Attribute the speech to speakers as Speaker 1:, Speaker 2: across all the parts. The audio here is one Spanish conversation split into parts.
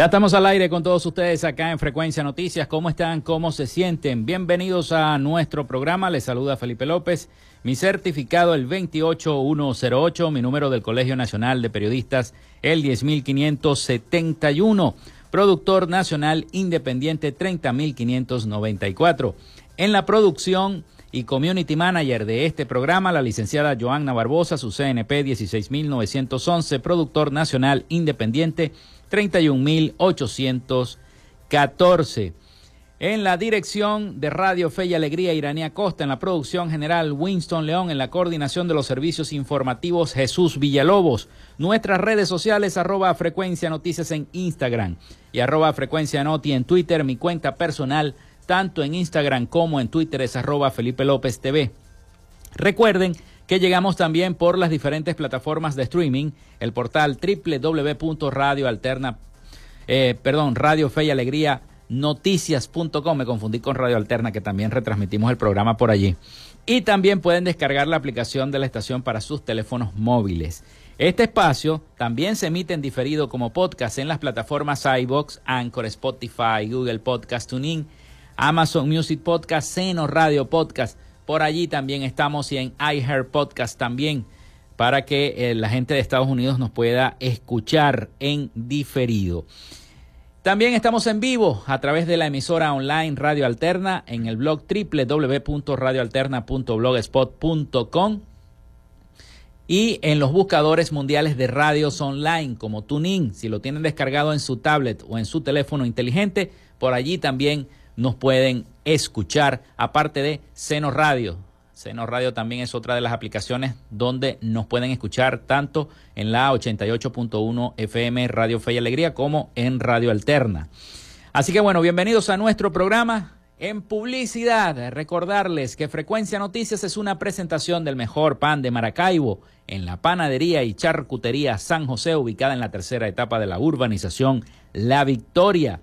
Speaker 1: Ya estamos al aire con todos ustedes acá en Frecuencia Noticias. ¿Cómo están? ¿Cómo se sienten? Bienvenidos a nuestro programa. Les saluda Felipe López. Mi certificado el 28108, mi número del Colegio Nacional de Periodistas el 10571. Productor Nacional Independiente 30594. En la producción y Community Manager de este programa, la licenciada Joanna Barbosa, su CNP 16911, Productor Nacional Independiente 31.814. En la dirección de Radio Fe y Alegría, Iranía Costa. En la producción general, Winston León. En la coordinación de los servicios informativos, Jesús Villalobos. Nuestras redes sociales, arroba Frecuencia Noticias en Instagram y arroba Frecuencia Noti en Twitter. Mi cuenta personal, tanto en Instagram como en Twitter, es arroba Felipe López TV. Recuerden que llegamos también por las diferentes plataformas de streaming, el portal www.radioalterna, eh, perdón, Radio y Alegría noticias.com, me confundí con Radio Alterna que también retransmitimos el programa por allí. Y también pueden descargar la aplicación de la estación para sus teléfonos móviles. Este espacio también se emite en diferido como podcast en las plataformas iBox, Anchor, Spotify, Google Podcast Tuning, Amazon Music Podcast, Seno Radio Podcast por allí también estamos y en iHeart Podcast también para que eh, la gente de Estados Unidos nos pueda escuchar en diferido. También estamos en vivo a través de la emisora online Radio Alterna en el blog www.radioalterna.blogspot.com y en los buscadores mundiales de radios online como TuneIn, si lo tienen descargado en su tablet o en su teléfono inteligente, por allí también nos pueden escuchar, aparte de Seno Radio. Seno Radio también es otra de las aplicaciones donde nos pueden escuchar tanto en la 88.1 FM Radio Fe y Alegría como en Radio Alterna. Así que bueno, bienvenidos a nuestro programa. En publicidad, recordarles que Frecuencia Noticias es una presentación del mejor pan de Maracaibo en la panadería y charcutería San José, ubicada en la tercera etapa de la urbanización La Victoria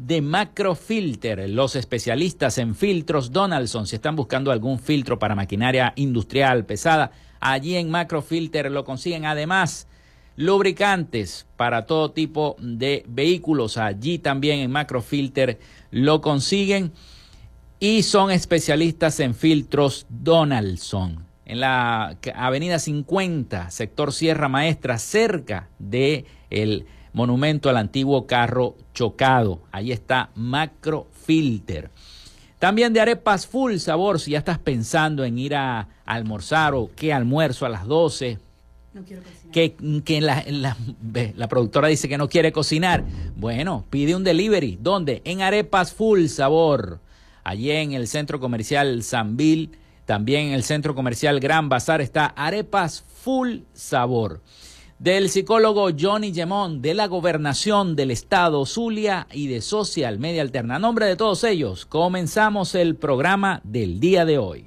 Speaker 1: de Macrofilter, los especialistas en filtros Donaldson. Si están buscando algún filtro para maquinaria industrial pesada, allí en Macrofilter lo consiguen. Además, lubricantes para todo tipo de vehículos, allí también en Macrofilter lo consiguen. Y son especialistas en filtros Donaldson. En la avenida 50, sector Sierra Maestra, cerca de el monumento al antiguo carro chocado. Ahí está Macro Filter. También de arepas full sabor, si ya estás pensando en ir a, almorzar o qué almuerzo a las 12. No quiero cocinar. Que, que la, la, productora dice que no quiere cocinar. Bueno, pide un delivery. ¿Dónde? En Arepas Full Sabor. Allí en el centro comercial Sanville, también en el centro comercial Gran Bazar está Arepas Full Sabor del psicólogo Johnny Gemón de la Gobernación del Estado Zulia y de Social Media Alterna. A nombre de todos ellos, comenzamos el programa del día de hoy.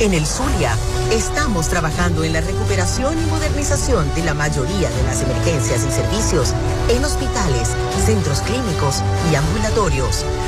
Speaker 2: En el Zulia, estamos trabajando en la recuperación y modernización de la mayoría de las emergencias y servicios en hospitales, centros clínicos y ambulatorios,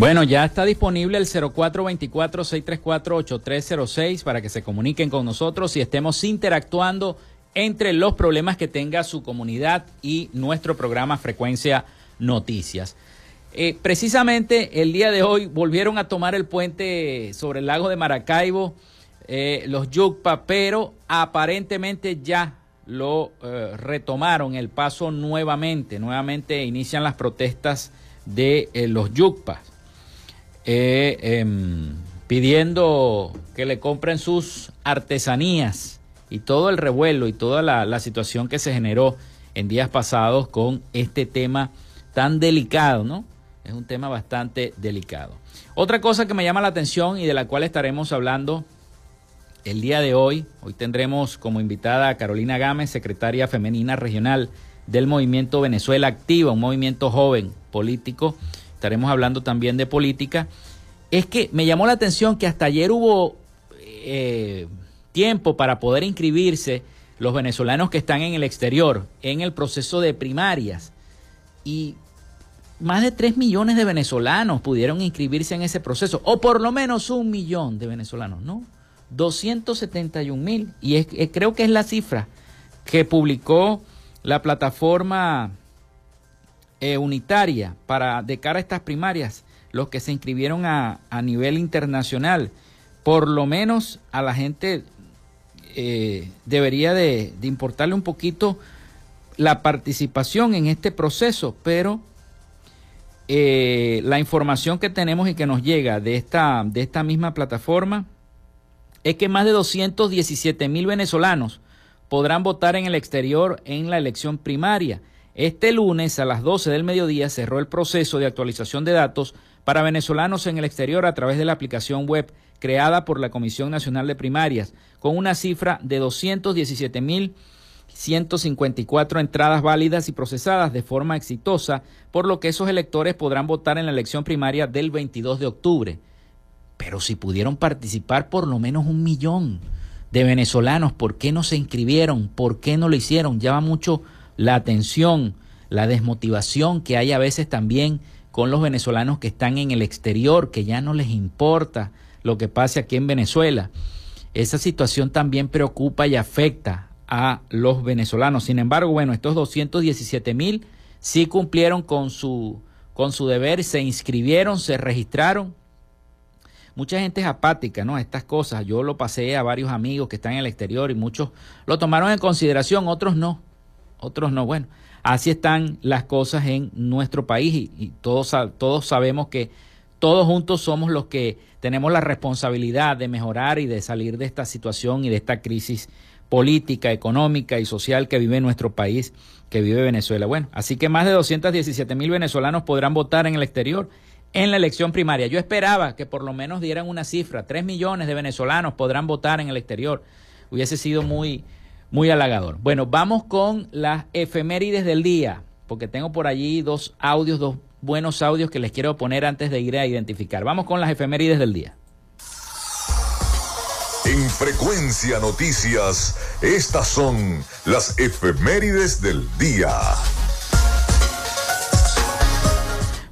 Speaker 1: Bueno, ya está disponible el 0424-634-8306 para que se comuniquen con nosotros y estemos interactuando entre los problemas que tenga su comunidad y nuestro programa Frecuencia Noticias. Eh, precisamente el día de hoy volvieron a tomar el puente sobre el lago de Maracaibo, eh, los Yucpa, pero aparentemente ya lo eh, retomaron el paso nuevamente. Nuevamente inician las protestas de los Yucpas, em, pidiendo que le compren sus artesanías y todo el revuelo y toda la, situación que se generó en días pasados con este tema tan delicado, ¿no? Es un tema bastante delicado. Otra cosa que me llama la atención y de la cual estaremos hablando el día de hoy, hoy tendremos como invitada a Carolina Gámez, secretaria femenina regional del Movimiento Venezuela Activa, un movimiento joven político. Estaremos hablando también de política. Es que me llamó la atención que hasta ayer hubo eh, tiempo para poder inscribirse los venezolanos que están en el exterior en el proceso de primarias. Y más de 3 millones de venezolanos pudieron inscribirse en ese proceso, o por lo menos un millón de venezolanos, ¿no? 271 mil. Y creo que es la cifra que publicó la plataforma eh, unitaria para de cara a estas primarias, los que se inscribieron a, a nivel internacional. Por lo menos a la gente eh, debería de, importarle un poquito la participación en este proceso, pero eh, la información que tenemos y que nos llega de esta, de esta misma plataforma es que más de 217 mil venezolanos podrán votar en el exterior en la elección primaria. Este lunes a las 12 del mediodía cerró el proceso de actualización de datos para venezolanos en el exterior a través de la aplicación web creada por la Comisión Nacional de Primarias, con una cifra de 217.154 entradas válidas y procesadas de forma exitosa, por lo que esos electores podrán votar en la elección primaria del 22 de octubre. Pero si pudieron participar por lo menos un millón de venezolanos, ¿por qué no se inscribieron? ¿Por qué no lo hicieron? Llama mucho la atención, la desmotivación que hay a veces también con los venezolanos que están en el exterior, que ya no les importa lo que pase aquí en Venezuela. Esa situación también preocupa y afecta a los venezolanos. Sin embargo, bueno, estos 217 mil sí cumplieron con su, con su deber, se inscribieron, se registraron. Mucha gente es apática, ¿no? Estas cosas. Yo lo pasé a varios amigos que están en el exterior y muchos lo tomaron en consideración, otros no. Otros no. Bueno, así están las cosas en nuestro país y, todos, todos sabemos que todos juntos somos los que tenemos la responsabilidad de mejorar y de salir de esta situación y de esta crisis política, económica y social que vive nuestro país, que vive Venezuela. Bueno, así que más de 217 mil venezolanos podrán votar en el exterior en la elección primaria. Yo esperaba que por lo menos dieran una cifra, 3 millones de venezolanos podrán votar en el exterior. Hubiese sido muy, muy halagador. Bueno, vamos con las efemérides del día, porque tengo por allí dos audios, dos buenos audios que les quiero poner antes de ir a identificar. Vamos con las efemérides del día.
Speaker 3: En Frecuencia Noticias, estas son las efemérides del día.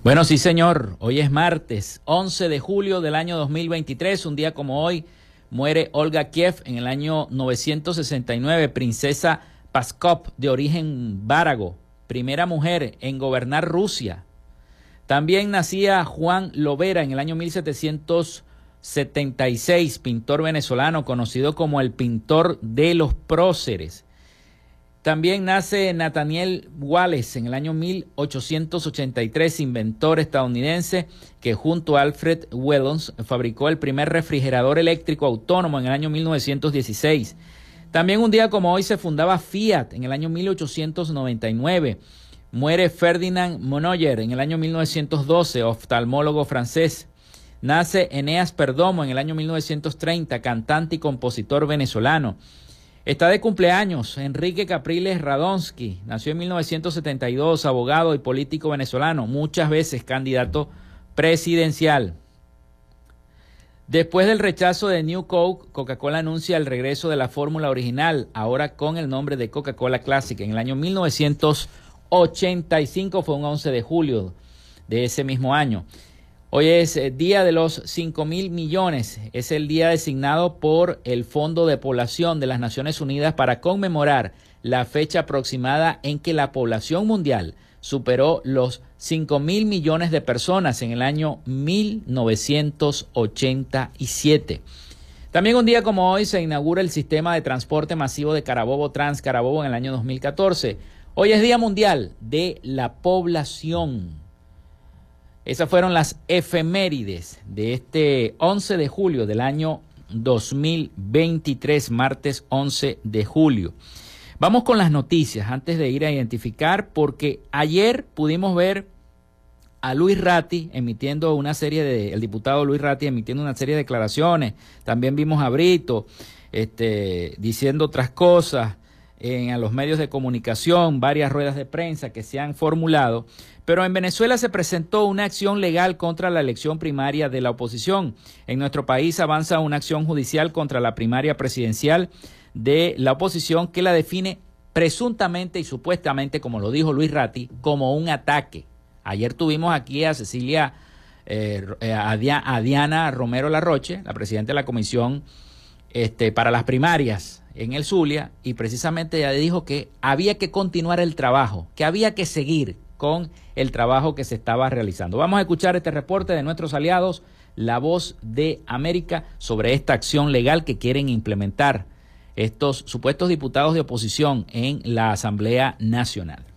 Speaker 1: Bueno, sí señor, hoy es martes 11 de julio del año 2023, un día como hoy muere Olga Kiev en el año 969, princesa Paskov de origen várago, primera mujer en gobernar Rusia. También nacía Juan Lovera en el año 1776, pintor venezolano conocido como el pintor de los próceres. También nace Nathaniel Wallace en el año 1883, inventor estadounidense que junto a Alfred Wellons fabricó el primer refrigerador eléctrico autónomo en el año 1916. También un día como hoy se fundaba Fiat en el año 1899. Muere Ferdinand Monoyer en el año 1912, oftalmólogo francés. Nace Eneas Perdomo en el año 1930, cantante y compositor venezolano. Está de cumpleaños Enrique Capriles Radonsky. Nació en 1972, abogado y político venezolano, muchas veces candidato presidencial. Después del rechazo de New Coke, Coca-Cola anuncia el regreso de la fórmula original, ahora con el nombre de Coca-Cola Classic, en el año 1985 fue un 11 de julio de ese mismo año. Hoy es eh, día de los 5 mil millones. Es el día designado por el Fondo de Población de las Naciones Unidas para conmemorar la fecha aproximada en que la población mundial superó los 5 mil millones de personas en el año 1987. También un día como hoy se inaugura el sistema de transporte masivo de Carabobo Trans Carabobo en el año 2014. Hoy es Día Mundial de la Población. Esas fueron las efemérides de este 11 de julio del año 2023, martes 11 de julio. Vamos con las noticias antes de ir a identificar, porque ayer pudimos ver a Luis Ratti emitiendo una serie de, el diputado Luis Ratti emitiendo una serie de declaraciones. También vimos a Brito este, diciendo otras cosas en los medios de comunicación, varias ruedas de prensa que se han formulado, pero en Venezuela se presentó una acción legal contra la elección primaria de la oposición. En nuestro país avanza una acción judicial contra la primaria presidencial de la oposición que la define presuntamente y supuestamente, como lo dijo Luis Ratti, como un ataque. Ayer tuvimos aquí a Cecilia, eh, a, Diana Romero Larroche, la presidenta de la comisión este, para las primarias en el Zulia y precisamente ella dijo que había que continuar el trabajo, que había que seguir con el trabajo que se estaba realizando. Vamos a escuchar este reporte de nuestros aliados, La Voz de América, sobre esta acción legal que quieren implementar estos supuestos diputados de oposición en la Asamblea Nacional.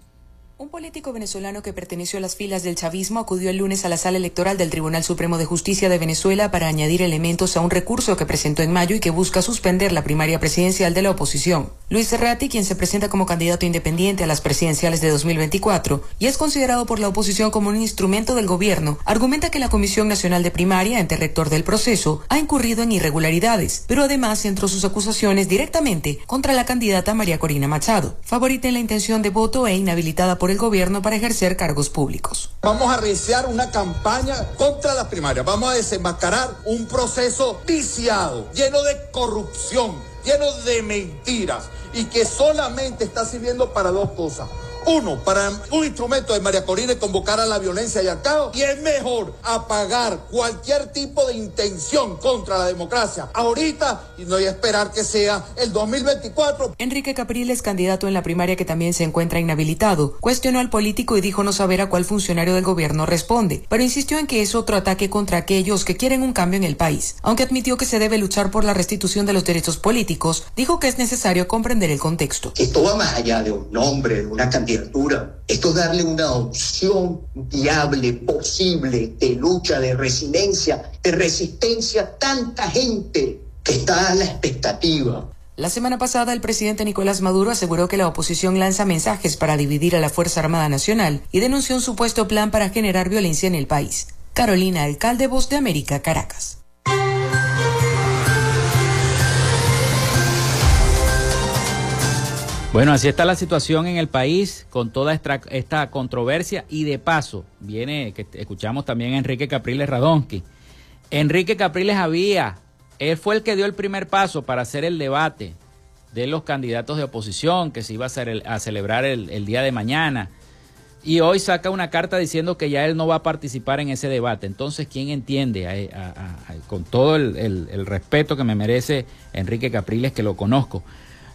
Speaker 4: Un político venezolano que perteneció a las filas del chavismo acudió el lunes a la sala electoral del Tribunal Supremo de Justicia de Venezuela para añadir elementos a un recurso que presentó en mayo y que busca suspender la primaria presidencial de la oposición. Luis Serrati, quien se presenta como candidato independiente a las presidenciales de 2024 y es considerado por la oposición como un instrumento del gobierno, argumenta que la Comisión Nacional de Primaria, ente rector del proceso, ha incurrido en irregularidades, pero además centró sus acusaciones directamente contra la candidata María Corina Machado, favorita en la intención de voto e inhabilitada por el gobierno para ejercer cargos públicos.
Speaker 5: Vamos a reiniciar una campaña contra las primarias. Vamos a desenmascarar un proceso viciado, lleno de corrupción, lleno de mentiras y que solamente está sirviendo para dos cosas uno, para un instrumento de María Corina convocar a la violencia y al caos. Y es mejor apagar cualquier tipo de intención contra la democracia ahorita y no hay esperar que sea el 2024.
Speaker 4: Enrique Capriles, candidato en la primaria que también se encuentra inhabilitado, cuestionó al político y dijo no saber a cuál funcionario del gobierno responde, pero insistió en que es otro ataque contra aquellos que quieren un cambio en el país. Aunque admitió que se debe luchar por la restitución de los derechos políticos, dijo que es necesario comprender el contexto.
Speaker 6: Esto va más allá de un nombre, de una cantidad esto es darle una opción viable, posible, de lucha, de resiliencia, de resistencia a tanta gente que está a la expectativa.
Speaker 4: La semana pasada, el presidente Nicolás Maduro aseguró que la oposición lanza mensajes para dividir a la Fuerza Armada Nacional y denunció un supuesto plan para generar violencia en el país. Carolina Alcalde, Voz de América, Caracas.
Speaker 1: Bueno, así está la situación en el país con toda esta, controversia y de paso viene, que escuchamos también a Enrique Capriles Radonsky. Enrique Capriles había, él fue el que dio el primer paso para hacer el debate de los candidatos de oposición que se iba a, celebrar el, día de mañana. Y hoy saca una carta diciendo que ya él no va a participar en ese debate. Entonces, ¿quién entiende? con todo el respeto que me merece Enrique Capriles, que lo conozco.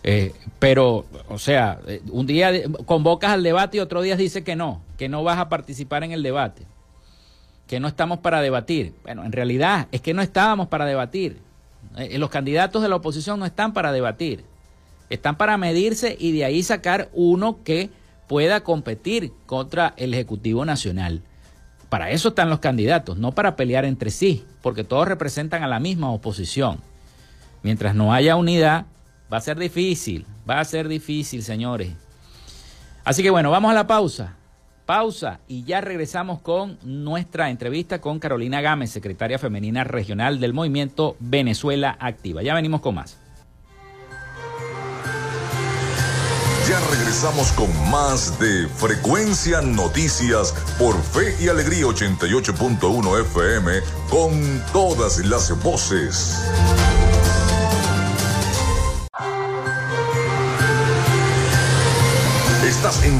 Speaker 1: Eh, pero, o sea, eh, un día convocas al debate y otro día dice que no, que no vas a participar en el debate, que no estamos para debatir. Bueno, en realidad es que no estábamos para debatir. Eh, los candidatos de la oposición no están para debatir, están para medirse y de ahí sacar uno que pueda competir contra el Ejecutivo Nacional. Para eso están los candidatos, no para pelear entre sí, porque todos representan a la misma oposición. Mientras no haya unidad, Va a ser difícil, va a ser difícil, señores. Así que bueno, vamos a la pausa. Pausa y ya regresamos con nuestra entrevista con Carolina Gámez, secretaria femenina regional del movimiento Venezuela Activa. Ya venimos con más.
Speaker 3: Ya regresamos con más de Frecuencia Noticias por Fe y Alegría 88.1 FM con todas las voces.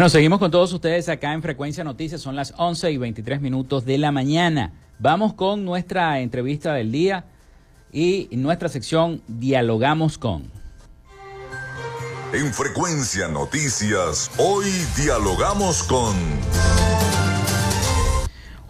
Speaker 1: Bueno, seguimos con todos ustedes acá en Frecuencia Noticias. Son las 11 y 23 minutos de la mañana. Vamos con nuestra entrevista del día y nuestra sección Dialogamos con.
Speaker 3: En Frecuencia Noticias, hoy dialogamos con...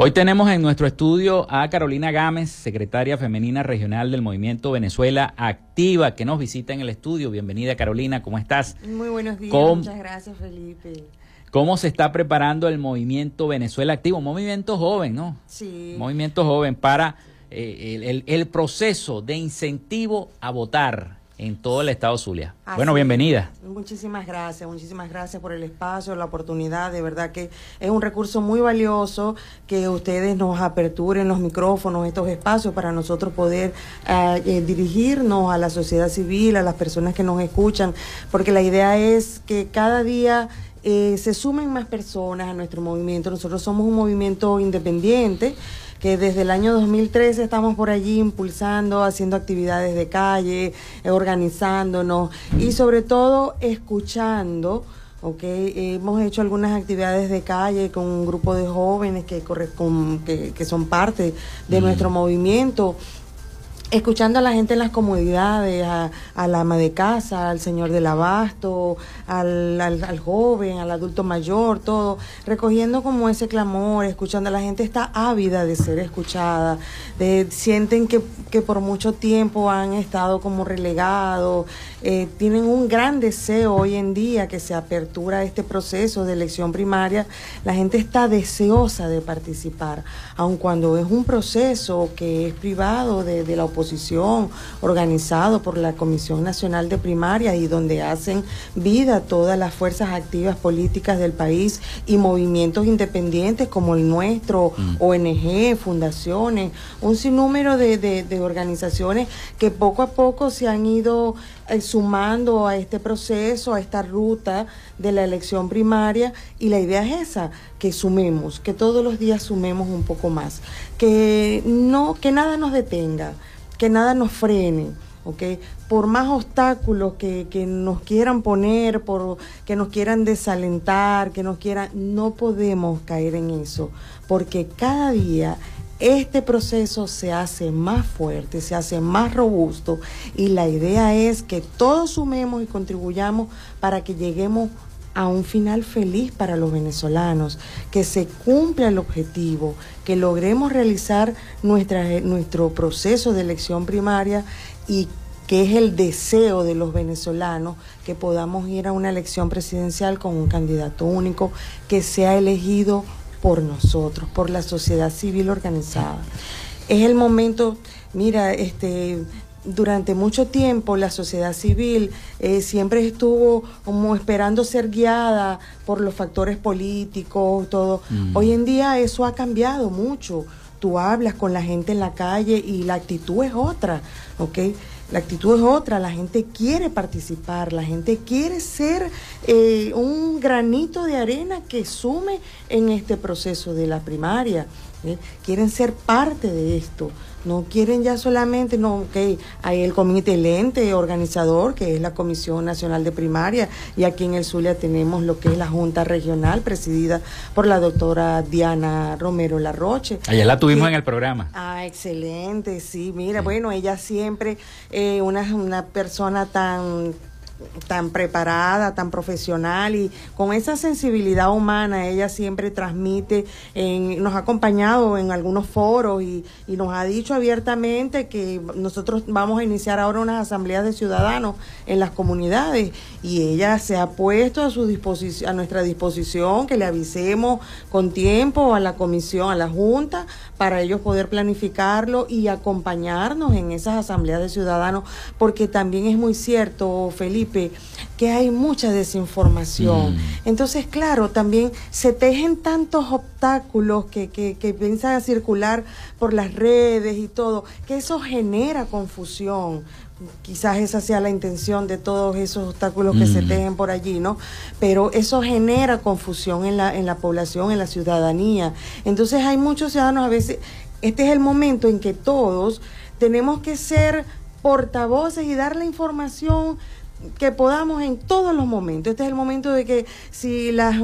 Speaker 1: Hoy tenemos en nuestro estudio a Carolina Gámez, secretaria femenina regional del Movimiento Venezuela Activa, que nos visita en el estudio. Bienvenida Carolina, ¿cómo estás?
Speaker 7: Muy buenos días, muchas gracias Felipe.
Speaker 1: ¿Cómo se está preparando el Movimiento Venezuela Activa? Un movimiento joven, ¿no?
Speaker 7: Sí.
Speaker 1: Movimiento joven para eh, el proceso de incentivo a votar en todo el estado Zulia. bueno, bienvenida.
Speaker 7: Muchísimas gracias, muchísimas gracias por el espacio, la oportunidad. De verdad que es un recurso muy valioso que ustedes nos aperturen los micrófonos, estos espacios para nosotros poder eh, eh, dirigirnos a la sociedad civil, a las personas que nos escuchan, porque la idea es que cada día eh, se sumen más personas a nuestro movimiento. Nosotros somos un movimiento independiente que desde el año 2013 estamos por allí impulsando, haciendo actividades de calle, eh, organizándonos y sobre todo escuchando. Okay, hemos hecho algunas actividades de calle con un grupo de jóvenes que, que, que son parte de nuestro movimiento escuchando a la gente en las comodidades, a, la ama de casa, al señor del abasto, al, al, joven, al adulto mayor, todo, recogiendo como ese clamor, escuchando la gente está ávida de ser escuchada, de, sienten que, que por mucho tiempo han estado como relegados, eh, tienen un gran deseo hoy en día que se apertura este proceso de elección primaria, la gente está deseosa de participar, aun cuando es un proceso que es privado de, de la oposición, organizado por la Comisión Nacional de Primaria y donde hacen vida todas las fuerzas activas políticas del país y movimientos independientes como el nuestro, mm. ONG, fundaciones, un sinnúmero de, de organizaciones que poco a poco se han ido sumando a este proceso, a esta ruta de la elección primaria y la idea es esa, que sumemos, que todos los días sumemos un poco más, que no que nada nos detenga, que nada nos frene. Por más obstáculos que, que, nos quieran poner, por que nos quieran desalentar, que nos quieran, no podemos caer en eso, porque cada día este proceso se hace más fuerte, se hace más robusto y la idea es que todos sumemos y contribuyamos para que lleguemos a un final feliz para los venezolanos, que se cumpla el objetivo, que logremos realizar nuestro proceso de elección primaria y que es el deseo de los venezolanos que podamos ir a una elección presidencial con un candidato único que sea elegido por nosotros, por la sociedad civil organizada. Es el momento, mira, este, durante mucho tiempo la sociedad civil eh, siempre estuvo como esperando ser guiada por los factores políticos, todo. Mm. Hoy en día eso ha cambiado mucho. Tú hablas con la gente en la calle y la actitud es otra, ¿ok? La actitud es otra, la gente quiere participar, la gente quiere ser eh, un granito de arena que sume en este proceso de la primaria. ¿eh? Quieren ser parte de esto. No quieren ya solamente, no, que hay el comité lente organizador, que es la Comisión Nacional de Primaria, y aquí en el Zulia tenemos lo que es la Junta Regional, presidida por la doctora Diana Romero Larroche.
Speaker 1: Ayer la tuvimos en el programa.
Speaker 7: Ah, excelente, sí, mira, bueno, ella siempre, eh, una, una persona tan tan preparada, tan profesional y con esa sensibilidad humana, ella siempre transmite, en, nos ha acompañado en algunos foros y, y, nos ha dicho abiertamente que nosotros vamos a iniciar ahora unas asambleas de ciudadanos en las comunidades y ella se ha puesto a su disposición, a nuestra disposición que le avisemos con tiempo a la comisión, a la junta, para ellos poder planificarlo y acompañarnos en esas asambleas de ciudadanos, porque también es muy cierto, Felipe, que hay mucha desinformación. Mm. Entonces, claro, también se tejen tantos obstáculos que, que, que piensan a circular por las redes y todo, que eso genera confusión quizás esa sea la intención de todos esos obstáculos que se mm. tejen por allí, ¿no? Pero eso genera confusión en la, en la población, en la ciudadanía. Entonces hay muchos ciudadanos a veces, este es el momento en que todos tenemos que ser portavoces y dar la información que podamos en todos los momentos. Este es el momento de que si las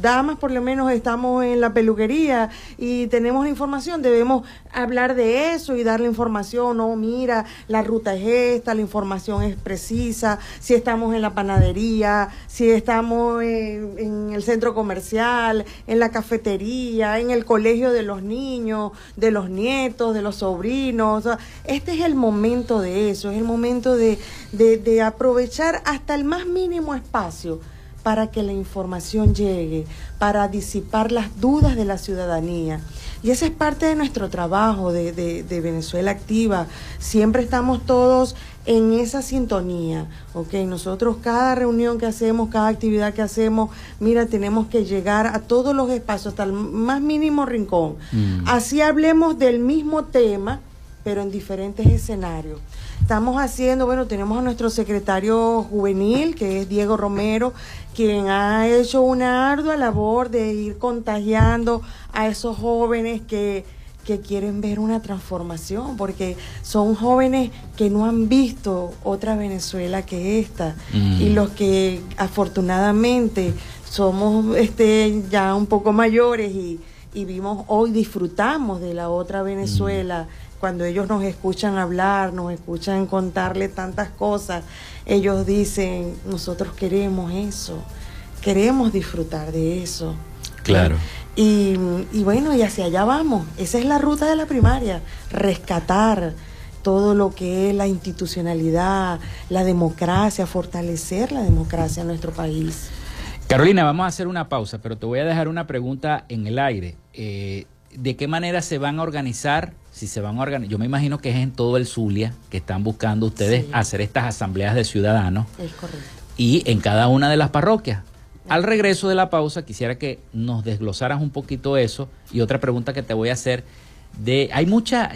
Speaker 7: damas por lo menos estamos en la peluquería y tenemos la información, debemos hablar de eso y darle información, no, mira, la ruta es esta, la información es precisa, si estamos en la panadería, si estamos en, el centro comercial, en la cafetería, en el colegio de los niños, de los nietos, de los sobrinos. Este es el momento de eso, es el momento de, de aprovechar hasta el más mínimo espacio para que la información llegue, para disipar las dudas de la ciudadanía. Y esa es parte de nuestro trabajo de, de, Venezuela Activa. Siempre estamos todos en esa sintonía, ¿ok? Nosotros cada reunión que hacemos, cada actividad que hacemos, mira, tenemos que llegar a todos los espacios, hasta el más mínimo rincón. Mm. Así hablemos del mismo tema, pero en diferentes escenarios. Estamos haciendo, bueno, tenemos a nuestro secretario juvenil, que es Diego Romero, quien ha hecho una ardua labor de ir contagiando a esos jóvenes que, que quieren ver una transformación, porque son jóvenes que no han visto otra Venezuela que esta, y mm. los que afortunadamente somos este, ya un poco mayores y, y vimos hoy, disfrutamos de la otra Venezuela. Mm. Cuando ellos nos escuchan hablar, nos escuchan contarle tantas cosas, ellos dicen, nosotros queremos eso, queremos disfrutar de eso.
Speaker 1: Claro.
Speaker 7: Y, bueno, y hacia allá vamos. Esa es la ruta de la primaria, rescatar todo lo que es la institucionalidad, la democracia, fortalecer la democracia en nuestro país.
Speaker 1: Carolina, vamos a hacer una pausa, pero te voy a dejar una pregunta en el aire. Eh, ¿De qué manera se van a organizar? Si se van a organizar, yo me imagino que es en todo el Zulia que están buscando ustedes hacer estas asambleas de ciudadanos.
Speaker 7: Es correcto.
Speaker 1: Y en cada una de las parroquias. Al regreso de la pausa, quisiera que nos desglosaras un poquito eso. Y otra pregunta que te voy a hacer. De, hay mucha,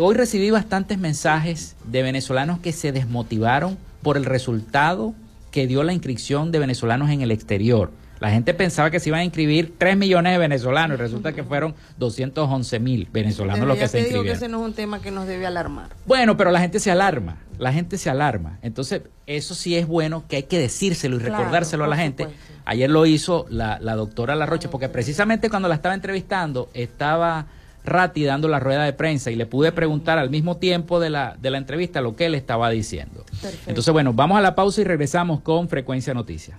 Speaker 1: hoy recibí bastantes mensajes de venezolanos que se desmotivaron por el resultado que dio la inscripción de venezolanos en el exterior. La gente pensaba que se iban a inscribir 3 millones de venezolanos y resulta que fueron 211 mil venezolanos los que se inscribieron.
Speaker 7: Digo que ese no es un tema que nos debe alarmar.
Speaker 1: Bueno, pero la gente se alarma, la gente se alarma. Entonces, eso sí es bueno que hay que decírselo y recordárselo a la gente. Ayer lo hizo la, la doctora Larroche, porque precisamente cuando la estaba entrevistando estaba Ratti dando la rueda de prensa y le pude preguntar al mismo tiempo de la, de la entrevista lo que él estaba diciendo. Entonces, bueno, vamos a la pausa y regresamos con Frecuencia Noticias.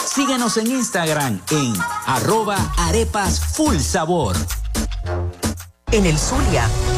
Speaker 1: Síguenos en Instagram en arroba arepas full sabor.
Speaker 2: En el Zulia,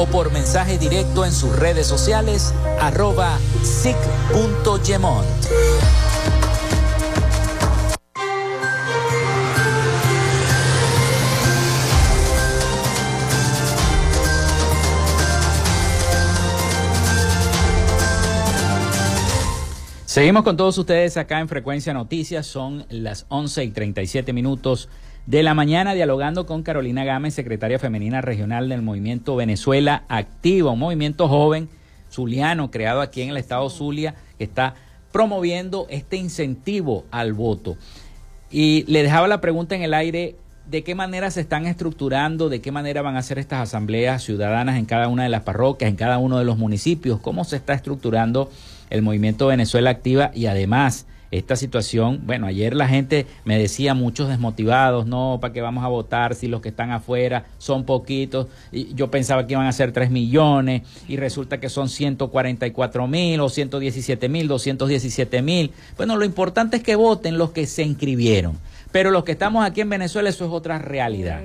Speaker 1: o por mensaje directo en sus redes sociales arroba sic.gemont.
Speaker 7: Seguimos con todos ustedes acá en Frecuencia Noticias. Son las 11 y 37 minutos de la mañana dialogando con Carolina Gámez, secretaria femenina regional del movimiento Venezuela Activa, un movimiento joven zuliano creado aquí en el estado Zulia que está promoviendo este incentivo al voto. Y le dejaba la pregunta en el aire de qué manera se están estructurando, de qué manera van a ser estas asambleas ciudadanas en cada una de las parroquias, en cada uno de los municipios, cómo se está estructurando el movimiento Venezuela Activa y además esta situación, bueno, ayer la gente me decía muchos desmotivados, no, ¿para qué vamos a votar si los que están afuera son poquitos? Y yo pensaba que iban a ser 3 millones y resulta que son 144 mil o 117 mil, 217 mil. Bueno, lo importante es que voten los que se inscribieron. Pero los que estamos aquí en Venezuela, eso es otra realidad.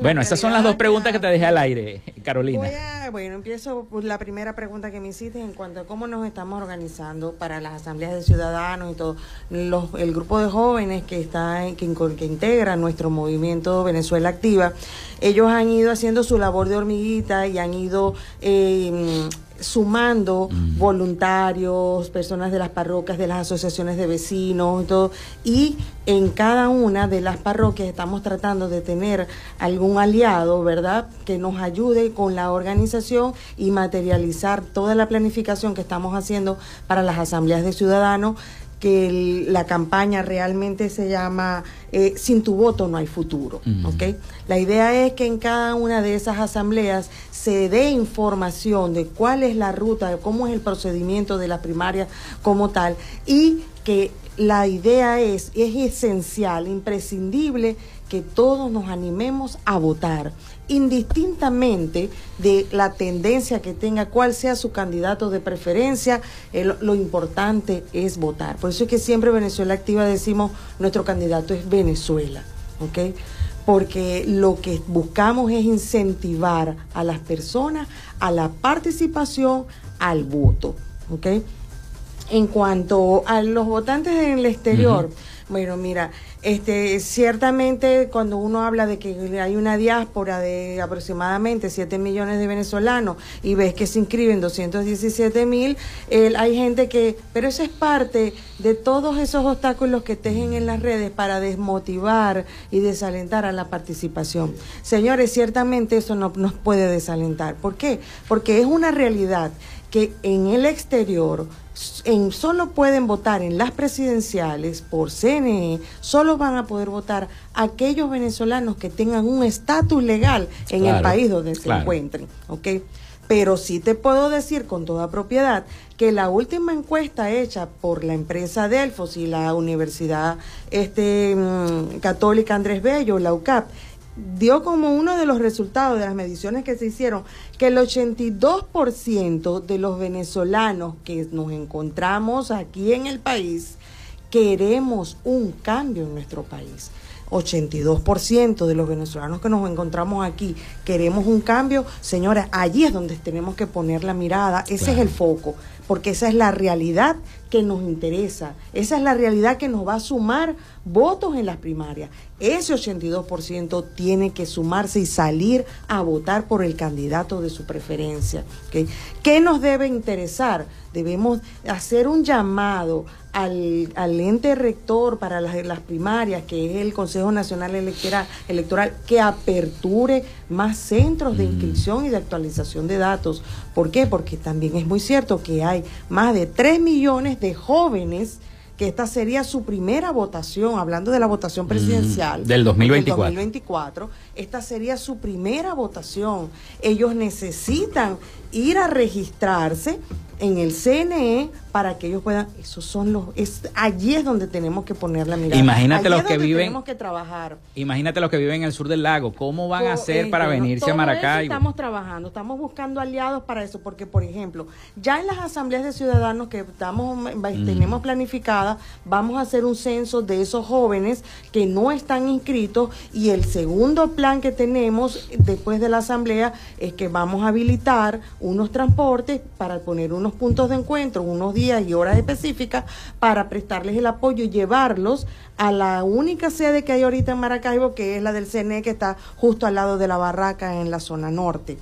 Speaker 1: bueno, esas son las dos preguntas que te dejé al aire, Carolina.
Speaker 7: bueno, empiezo por la primera pregunta que me hiciste en cuanto a cómo nos estamos organizando para las asambleas de ciudadanos y todo. Los, el grupo de jóvenes que está que, que integra nuestro movimiento Venezuela Activa, ellos han ido haciendo su labor de hormiguita y han ido eh, sumando mm. voluntarios, personas de las parroquias, de las asociaciones de vecinos todo. Y en cada una de las parroquias estamos tratando de tener algún aliado, ¿verdad?, que nos ayude con la organización y materializar toda la planificación que estamos haciendo para las asambleas de ciudadanos que la campaña realmente se llama eh, Sin tu voto no hay futuro. La idea es que en cada una de esas asambleas se dé información de cuál es la ruta, cómo es el procedimiento de la primaria como tal y que la idea es, es esencial, imprescindible que todos nos animemos a votar indistintamente de la tendencia que tenga, cuál sea su candidato de preferencia, lo importante es votar. Por eso es que siempre Venezuela Activa decimos, nuestro candidato es Venezuela, ¿ok? Porque lo que buscamos es incentivar a las personas a la participación, al voto, ¿ok? En cuanto a los votantes en el exterior, bueno, mira, este, ciertamente cuando uno habla de que hay una diáspora de aproximadamente 7 millones de venezolanos y ves que se inscriben 217 mil, hay gente que, pero eso es parte de todos esos obstáculos que tejen en las redes para desmotivar y desalentar a la participación. Señores, ciertamente eso no nos puede desalentar. ¿Por qué? Porque es una realidad que en el exterior en, solo pueden votar en las presidenciales por CNE, solo van a poder votar aquellos venezolanos que tengan un estatus legal en el país donde se encuentren, ¿ok? Pero sí te puedo decir con toda propiedad que la última encuesta hecha por la empresa Delfos y la Universidad este, mm, Católica Andrés Bello, la UCAP, dio como uno de los resultados de las mediciones que se hicieron que el 82% de los venezolanos que nos encontramos aquí en el país queremos un cambio en nuestro país. 82% de los venezolanos que nos encontramos aquí queremos un cambio, señora, allí es donde tenemos que poner la mirada, ese es el foco, porque esa es la realidad que nos interesa, esa es la realidad que nos va a sumar votos en las primarias. Ese 82% tiene que sumarse y salir a votar por el candidato de su preferencia. ¿Qué nos debe interesar? Debemos hacer un llamado al, al ente rector para las, las, primarias, que es el Consejo Nacional Electoral, Electoral, que aperture más centros de mm. inscripción y de actualización de datos. ¿Por qué? Porque también es muy cierto que hay más de 3 millones de jóvenes que esta sería su primera votación, hablando de la votación mm, presidencial
Speaker 1: del 2024.
Speaker 7: Del 2024. Esta sería su primera votación. Ellos necesitan ir a registrarse en el CNE para que ellos puedan, esos son los, es, allí es donde tenemos que poner la mirada.
Speaker 1: Imagínate los que viven,
Speaker 7: tenemos que trabajar.
Speaker 1: Imagínate los que viven en el sur del lago, ¿cómo van a hacer para venirse a Maracaibo?
Speaker 7: estamos trabajando, estamos buscando aliados para eso, porque por ejemplo, ya en las asambleas de ciudadanos que estamos, mm. tenemos planificadas, vamos a hacer un censo de esos jóvenes que no están inscritos y el segundo plan que tenemos después de la asamblea es que vamos a habilitar unos transportes para poner unos puntos de encuentro, unos días y horas específicas para prestarles el apoyo y llevarlos a la única sede que hay ahorita en Maracaibo, que es la del CNE, que está justo al lado de la barraca en la zona norte.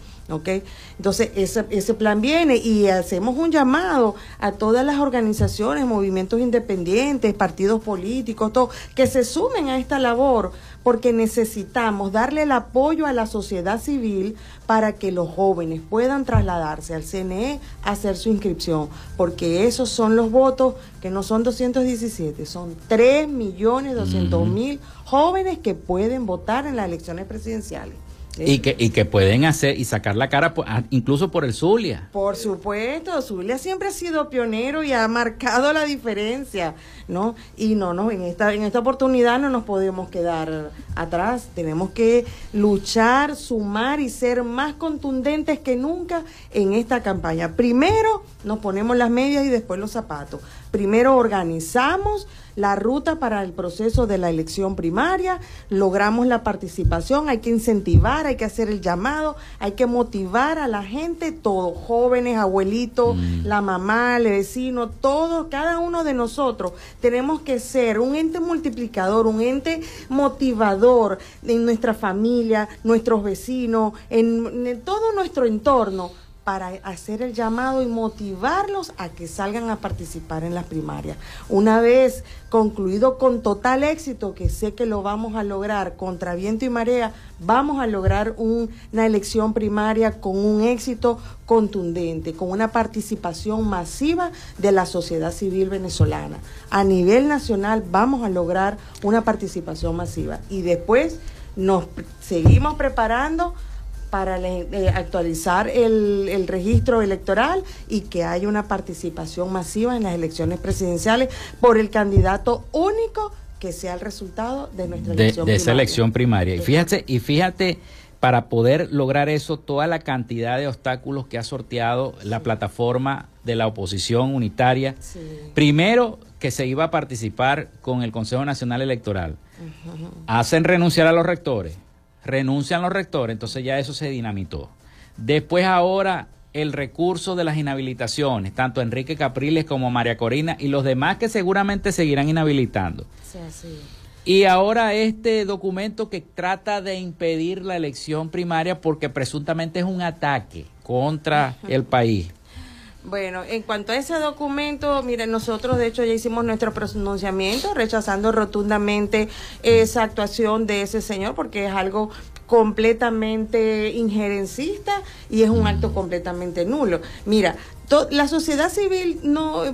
Speaker 7: Entonces, ese, ese plan viene y hacemos un llamado a todas las organizaciones, movimientos independientes, partidos políticos, todo, que se sumen a esta labor porque necesitamos darle el apoyo a la sociedad civil para que los jóvenes puedan trasladarse al CNE a hacer su inscripción, porque esos son los votos que no son 217, son 3 millones 200 mil jóvenes que pueden votar en las elecciones presidenciales.
Speaker 1: Y que, y que pueden hacer y sacar la cara ah, incluso por el Zulia.
Speaker 7: Por supuesto, Zulia siempre ha sido pionero y ha marcado la diferencia, ¿no? Y no, no, en esta, en esta oportunidad no nos podemos quedar atrás. Tenemos que luchar, sumar y ser más contundentes que nunca en esta campaña. Primero nos ponemos las medias y después los zapatos primero organizamos la ruta para el proceso de la elección primaria, logramos la participación, hay que incentivar, hay que hacer el llamado, hay que motivar a la gente, todos, jóvenes, abuelitos, mm. la mamá, el vecino, todos, cada uno de nosotros tenemos que ser un ente multiplicador, un ente motivador en nuestra familia, nuestros vecinos, en todo nuestro entorno para hacer el llamado y motivarlos a que salgan a participar en las primarias. Una vez concluido con total éxito, que sé que lo vamos a lograr contra viento y marea, vamos a lograr una elección primaria con un éxito contundente, con una participación masiva de la sociedad civil venezolana. A nivel nacional vamos a lograr una participación masiva y después nos seguimos preparando para eh, actualizar el, registro electoral y que haya una participación masiva en las elecciones presidenciales por el candidato único que sea el resultado de nuestra elección
Speaker 1: de esa elección primaria. Y fíjate, y fíjate para poder lograr eso, toda la cantidad de obstáculos que ha sorteado la plataforma de la oposición unitaria. Primero, que se iba a participar con el Consejo Nacional Electoral. Hacen renunciar a los rectores renuncian los rectores, entonces ya eso se dinamitó. Después ahora el recurso de las inhabilitaciones, tanto Enrique Capriles como María Corina y los demás que seguramente seguirán inhabilitando. Y ahora este documento que trata de impedir la elección primaria porque presuntamente es un ataque contra el país.
Speaker 7: Bueno, en cuanto a ese documento, miren, nosotros de hecho ya hicimos nuestro pronunciamiento rechazando rotundamente esa actuación de ese señor porque es algo completamente injerencista y es un acto completamente nulo. Mira, la sociedad civil no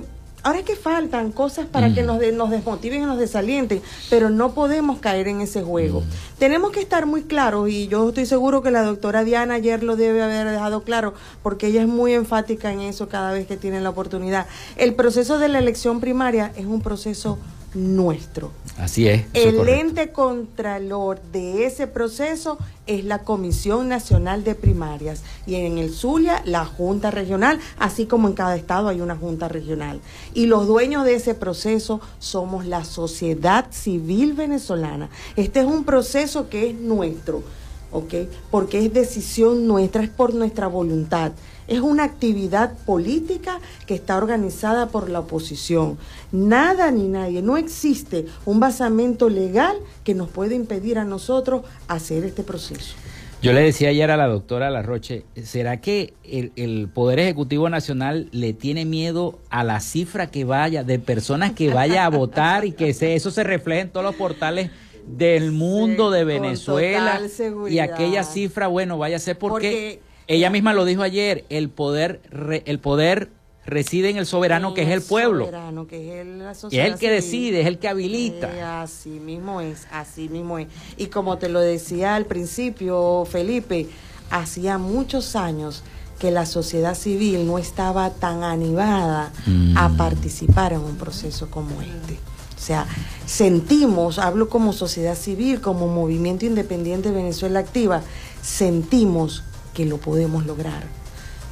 Speaker 7: Ahora es que faltan cosas para que nos, nos desmotiven y nos desalienten, pero no podemos caer en ese juego. Tenemos que estar muy claros y yo estoy seguro que la doctora Diana ayer lo debe haber dejado claro porque ella es muy enfática en eso cada vez que tiene la oportunidad. El proceso de la elección primaria es un proceso nuestro.
Speaker 1: Así es.
Speaker 7: El ente contralor de ese proceso es la Comisión Nacional de Primarias y en el Zulia la Junta Regional, así como en cada estado hay una Junta Regional. Y los dueños de ese proceso somos la sociedad civil venezolana. Este es un proceso que es nuestro, ¿ok? Porque es decisión nuestra, es por nuestra voluntad es una actividad política que está organizada por la oposición. Nada ni nadie, no existe un basamento legal que nos pueda impedir a nosotros hacer este proceso.
Speaker 1: Yo le decía ayer a la doctora Larroche, ¿será que el, Poder Ejecutivo Nacional le tiene miedo a la cifra que vaya, de personas que vaya a votar y que eso se refleje en todos los portales del mundo de Venezuela? Y aquella cifra, bueno, vaya a ser porque ella misma lo dijo ayer, el poder, el poder reside en el soberano que es el pueblo.
Speaker 7: Soberano, que es el,
Speaker 1: y es el que decide, es el que habilita.
Speaker 7: Eh, así mismo es, así mismo es. Y como te lo decía al principio, Felipe, hacía muchos años que la sociedad civil no estaba tan animada a mm. participar en un proceso como este. O sea, sentimos, hablo como sociedad civil, como Movimiento Independiente Venezuela Activa, sentimos que lo podemos lograr,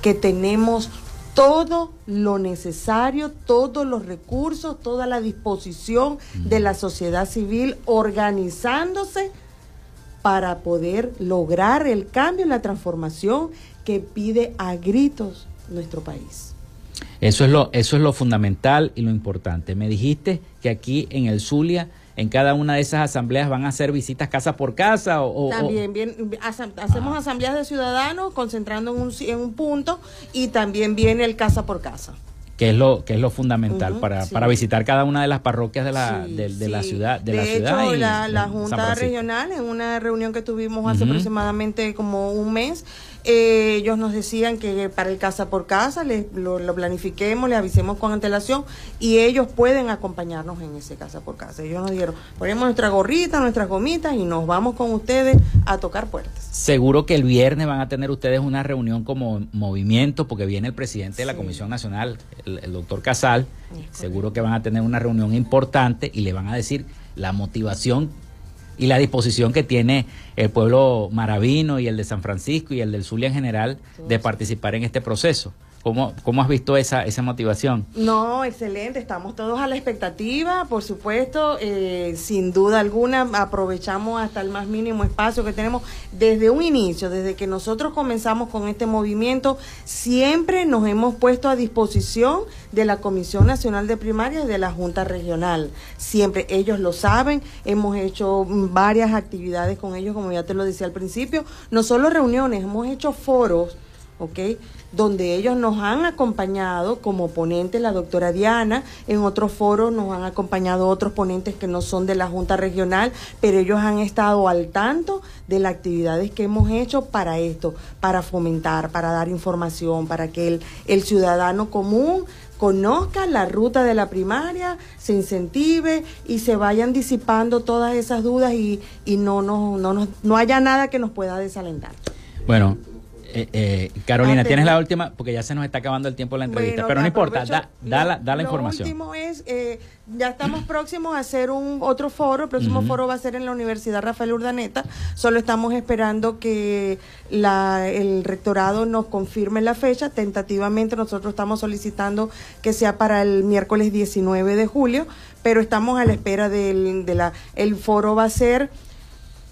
Speaker 7: que tenemos todo lo necesario, todos los recursos, toda la disposición de la sociedad civil organizándose para poder lograr el cambio y la transformación que pide a gritos nuestro país.
Speaker 1: Eso es lo, eso es lo fundamental y lo importante. Me dijiste que aquí en el Zulia en cada una de esas asambleas van a hacer visitas casa por casa o,
Speaker 7: también bien hacemos ah. asambleas de ciudadanos concentrando en un, en un punto y también viene el casa por casa.
Speaker 1: Que es lo que es lo fundamental para, para visitar cada una de las parroquias de la, de, la ciudad de, la ciudad
Speaker 7: y la, junta regional en una reunión que tuvimos hace aproximadamente como un mes eh, ellos nos decían que para el casa por casa lo, planifiquemos, le avisemos con antelación y ellos pueden acompañarnos en ese casa por casa. Ellos nos dijeron, ponemos nuestra gorrita, nuestras gomitas y nos vamos con ustedes a tocar puertas.
Speaker 1: Seguro que el viernes van a tener ustedes una reunión como movimiento porque viene el presidente de la Comisión Nacional, el, doctor Casal. Seguro que van a tener una reunión importante y le van a decir la motivación y la disposición que tiene el pueblo maravino y el de San Francisco y el del Zulia en general de participar en este proceso. ¿Cómo, ¿Cómo has visto esa, esa motivación?
Speaker 7: No, excelente, estamos todos a la expectativa, por supuesto, eh, sin duda alguna, aprovechamos hasta el más mínimo espacio que tenemos desde un inicio, desde que nosotros comenzamos con este movimiento, siempre nos hemos puesto a disposición de la Comisión Nacional de Primarias y de la Junta Regional, siempre ellos lo saben, hemos hecho varias actividades con ellos, como ya te lo decía al principio, no solo reuniones, hemos hecho foros, ¿ok? Donde ellos nos han acompañado como ponente la doctora Diana, en otros foros nos han acompañado otros ponentes que no son de la Junta Regional, pero ellos han estado al tanto de las actividades que hemos hecho para esto, para fomentar, para dar información, para que el, el ciudadano común conozca la ruta de la primaria, se incentive y se vayan disipando todas esas dudas y, y no, no, no, no haya nada que nos pueda desalentar.
Speaker 1: Bueno, eh, eh, Carolina, tienes la última, porque ya se nos está acabando el tiempo de la entrevista, pero no importa, da, la, da la información.
Speaker 7: Lo último es, eh, ya estamos próximos a hacer un otro foro, el próximo foro va a ser en la Universidad Rafael Urdaneta, solo estamos esperando que la, el rectorado nos confirme la fecha, tentativamente nosotros estamos solicitando que sea para el miércoles 19 de julio, pero estamos a la espera del, de la, el foro va a ser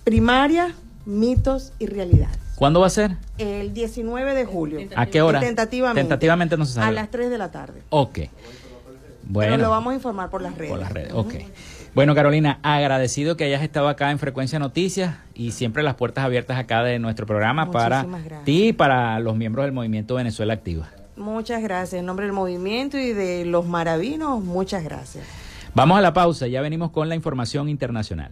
Speaker 7: primaria, mitos y realidades.
Speaker 1: ¿Cuándo va a ser?
Speaker 7: El 19 de julio.
Speaker 1: ¿A qué hora?
Speaker 7: Tentativamente.
Speaker 1: Tentativamente no se sabe.
Speaker 7: A las 3 de la tarde.
Speaker 1: Ok.
Speaker 7: Bueno. Pero lo vamos a informar por las redes.
Speaker 1: Por las redes, ok. Bueno, Carolina, agradecido que hayas estado acá en Frecuencia Noticias y siempre las puertas abiertas acá de nuestro programa para ti y para los miembros del Movimiento Venezuela Activa.
Speaker 7: Muchas gracias. En nombre del movimiento y de los maravinos, muchas gracias.
Speaker 1: Vamos a la pausa, ya venimos con la información internacional.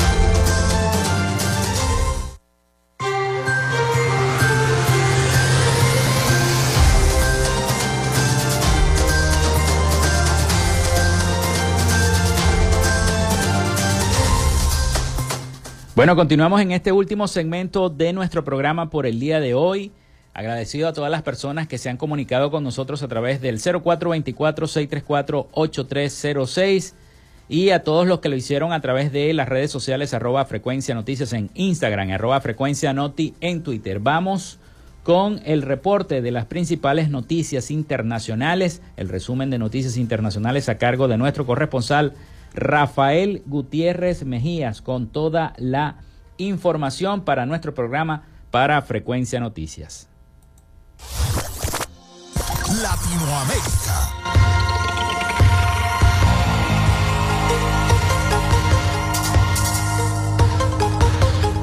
Speaker 1: Bueno, continuamos en este último segmento de nuestro programa por el día de hoy. Agradecido a todas las personas que se han comunicado con nosotros a través del 0424-634-8306 y a todos los que lo hicieron a través de las redes sociales arroba frecuencia noticias en Instagram, arroba frecuencia noti en Twitter. Vamos con el reporte de las principales noticias internacionales, el resumen de noticias internacionales a cargo de nuestro corresponsal Rafael Gutiérrez Mejías con toda la información para nuestro programa para Frecuencia Noticias.
Speaker 8: Latinoamérica.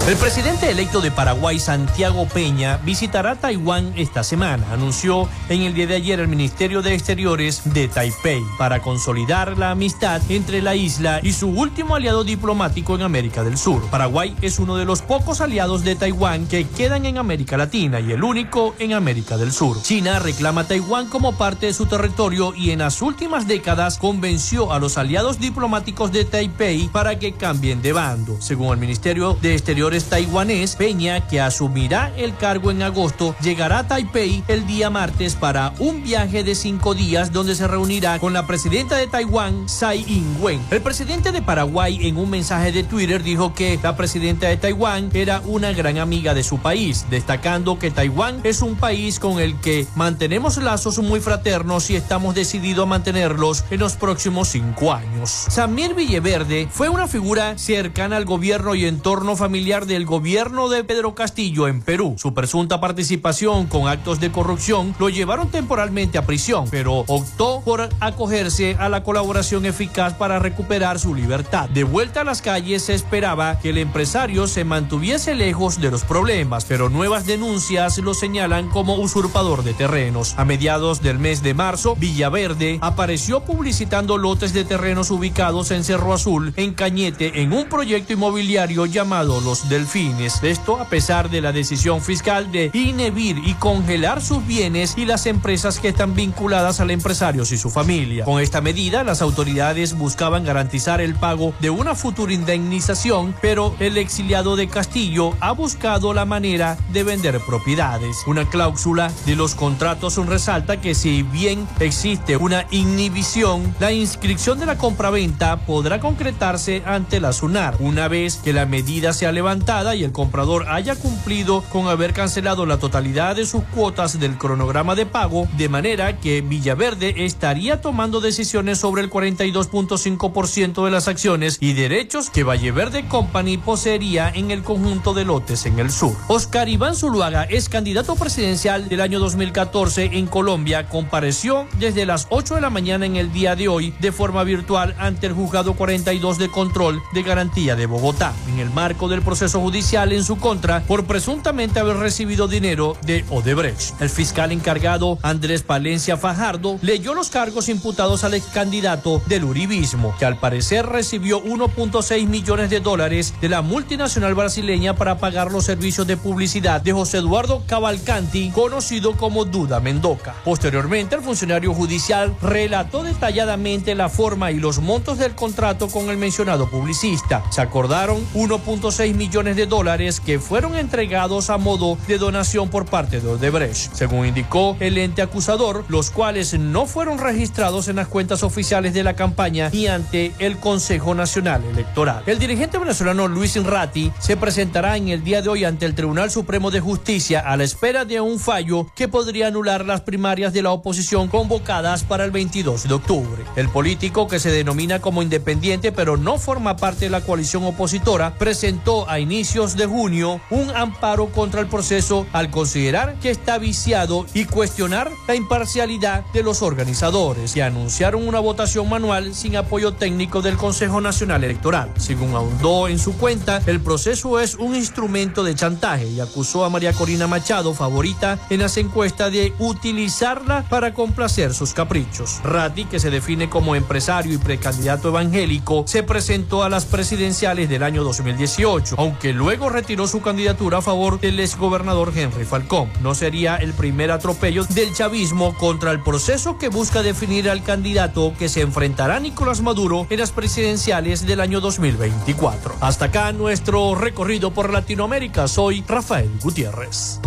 Speaker 8: El presidente electo de Paraguay, Santiago Peña, visitará Taiwán esta semana, anunció en el día de ayer el Ministerio de Exteriores de Taipei, para consolidar la amistad entre la isla y su último aliado diplomático en América del Sur. Paraguay es uno de los pocos aliados de Taiwán que quedan en América Latina y el único en América del Sur. China reclama Taiwán como parte de su territorio y en las últimas décadas convenció a los aliados diplomáticos de Taipei para que cambien de bando. Según el Ministerio de Exteriores taiwanés, Peña, que asumirá el cargo en agosto, llegará a Taipei el día martes para un viaje de cinco días donde se reunirá con la presidenta de Taiwán, Tsai Ing-wen. El presidente de Paraguay en un mensaje de Twitter dijo que la presidenta de Taiwán era una gran amiga de su país, destacando que Taiwán es un país con el que mantenemos lazos muy fraternos y estamos decididos a mantenerlos en los próximos cinco años. Samir Villeverde fue una figura cercana al gobierno y entorno familiar del gobierno de Pedro Castillo en Perú. Su presunta participación con actos de corrupción lo llevaron temporalmente a prisión, pero optó por acogerse a la colaboración eficaz para recuperar su libertad. De vuelta a las calles se esperaba que el empresario se mantuviese lejos de los problemas, pero nuevas denuncias lo señalan como usurpador de terrenos. A mediados del mes de marzo, Villaverde apareció publicitando lotes de terrenos ubicados en Cerro Azul, en Cañete, en un proyecto inmobiliario llamado Los Delfines. Esto a pesar de la decisión fiscal de inhibir y congelar sus bienes y las empresas que están vinculadas al empresario y su familia. Con esta medida, las autoridades buscaban garantizar el pago de una futura indemnización, pero el exiliado de Castillo ha buscado la manera de vender propiedades. Una cláusula de los contratos resalta que si bien existe una inhibición, la inscripción de la compraventa podrá concretarse ante la SUNAR una vez que la medida sea levantada y el comprador haya cumplido con haber cancelado la totalidad de sus cuotas del cronograma de pago, de manera que Villaverde estaría tomando decisiones sobre el 42.5% de las acciones y derechos que Valleverde Company poseería en el conjunto de lotes en el sur. Oscar Iván Zuluaga es candidato presidencial del año 2014 en Colombia. Compareció desde las 8 de la mañana en el día de hoy de forma virtual ante el juzgado 42 de control de garantía de Bogotá, en el marco del proceso judicial en su contra por presuntamente haber recibido dinero de Odebrecht. El fiscal encargado Andrés Palencia Fajardo leyó los cargos imputados al ex candidato del Uribismo, que al parecer recibió 1.6 millones de dólares de la multinacional brasileña para pagar los servicios de publicidad de José Eduardo Cavalcanti, conocido como Duda Mendoca. Posteriormente, el funcionario judicial relató detalladamente la forma y los montos del contrato con el mencionado publicista. Se acordaron 1.6 millones de dólares que fueron entregados a modo de donación por parte de Odebrecht. Según indicó el ente acusador, los cuales no fueron registrados en las cuentas oficiales de la campaña ni ante el Consejo Nacional Electoral. El dirigente venezolano Luis Inrati se presentará en el día de hoy ante el Tribunal Supremo de Justicia a la espera de un fallo que podría anular las primarias de la oposición convocadas para el 22 de octubre. El político que se denomina como independiente pero no forma parte de la coalición opositora presentó a inicios de junio un amparo contra el proceso al considerar que está viciado y cuestionar la imparcialidad de los organizadores y anunciaron una votación manual sin apoyo técnico del Consejo Nacional Electoral. Según ahondó en su cuenta, el proceso es un instrumento de chantaje y acusó a María Corina Machado, favorita en las encuestas, de utilizarla para complacer sus caprichos. Ratti, que se define como empresario y precandidato evangélico, se presentó a las presidenciales del año 2018, aunque luego retiró su candidatura a favor del exgobernador Henry Falcón. No sería el primer atropello del chavismo contra el proceso que busca definir al candidato que se enfrentará a Nicolás Maduro en las presidenciales del año 2024. Hasta acá nuestro recorrido por Latinoamérica. Soy Rafael Gutiérrez.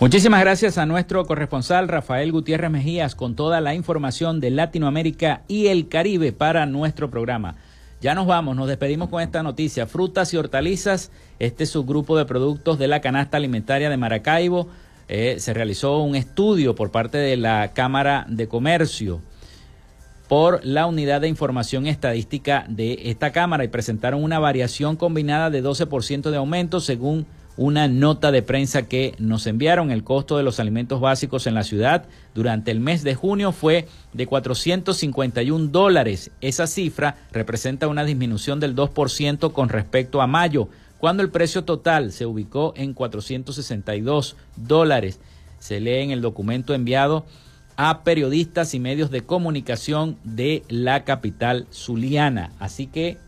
Speaker 1: Muchísimas gracias a nuestro corresponsal Rafael Gutiérrez Mejías con toda la información de Latinoamérica y el Caribe para nuestro programa. Ya nos vamos, nos despedimos con esta noticia. Frutas y hortalizas, este subgrupo de productos de la canasta alimentaria de Maracaibo. Eh, se realizó un estudio por parte de la Cámara de Comercio por la Unidad de Información Estadística de esta Cámara y presentaron una variación combinada de 12% de aumento según una nota de prensa que nos enviaron. El costo de los alimentos básicos en la ciudad durante el mes de junio fue de 451 dólares. Esa cifra representa una disminución del 2% con respecto a mayo, cuando el precio total se ubicó en 462 dólares. Se lee en el documento enviado a periodistas y medios de comunicación de la capital zuliana. Así que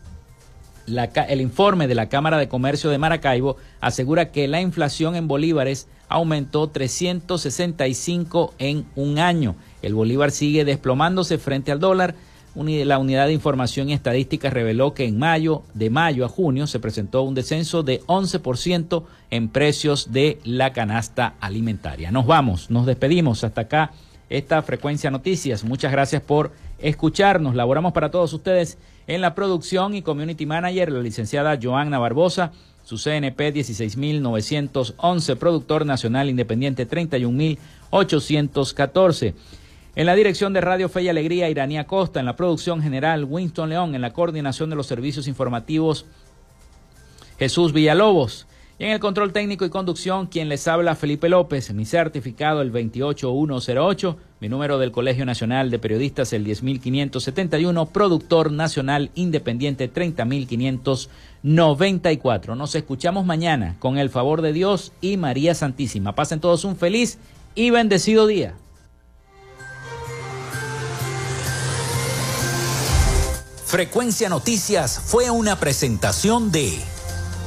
Speaker 1: el informe de la Cámara de Comercio de Maracaibo asegura que la inflación en bolívares aumentó 365 en un año. El bolívar sigue desplomándose frente al dólar. La Unidad de Información y Estadística reveló que en mayo, de mayo a junio, se presentó un descenso de 11% en precios de la canasta alimentaria. Nos vamos, nos despedimos hasta acá
Speaker 9: esta frecuencia noticias. Muchas gracias por escucharnos. Laboramos para todos ustedes en la producción y community manager, la licenciada Joanna Barbosa, su CNP 16911, productor nacional independiente 31814. En la dirección de Radio Fe y Alegría, Iranía Costa, en la producción general, Winston León, en la coordinación de los servicios informativos, Jesús Villalobos. Y en el control técnico y conducción, quien les habla, Felipe López, mi certificado el 28108, mi número del Colegio Nacional de Periodistas el 10571, productor nacional independiente 30594. Nos escuchamos mañana con el favor de Dios y María Santísima. Pasen todos un feliz y bendecido día.
Speaker 1: Frecuencia Noticias fue una presentación de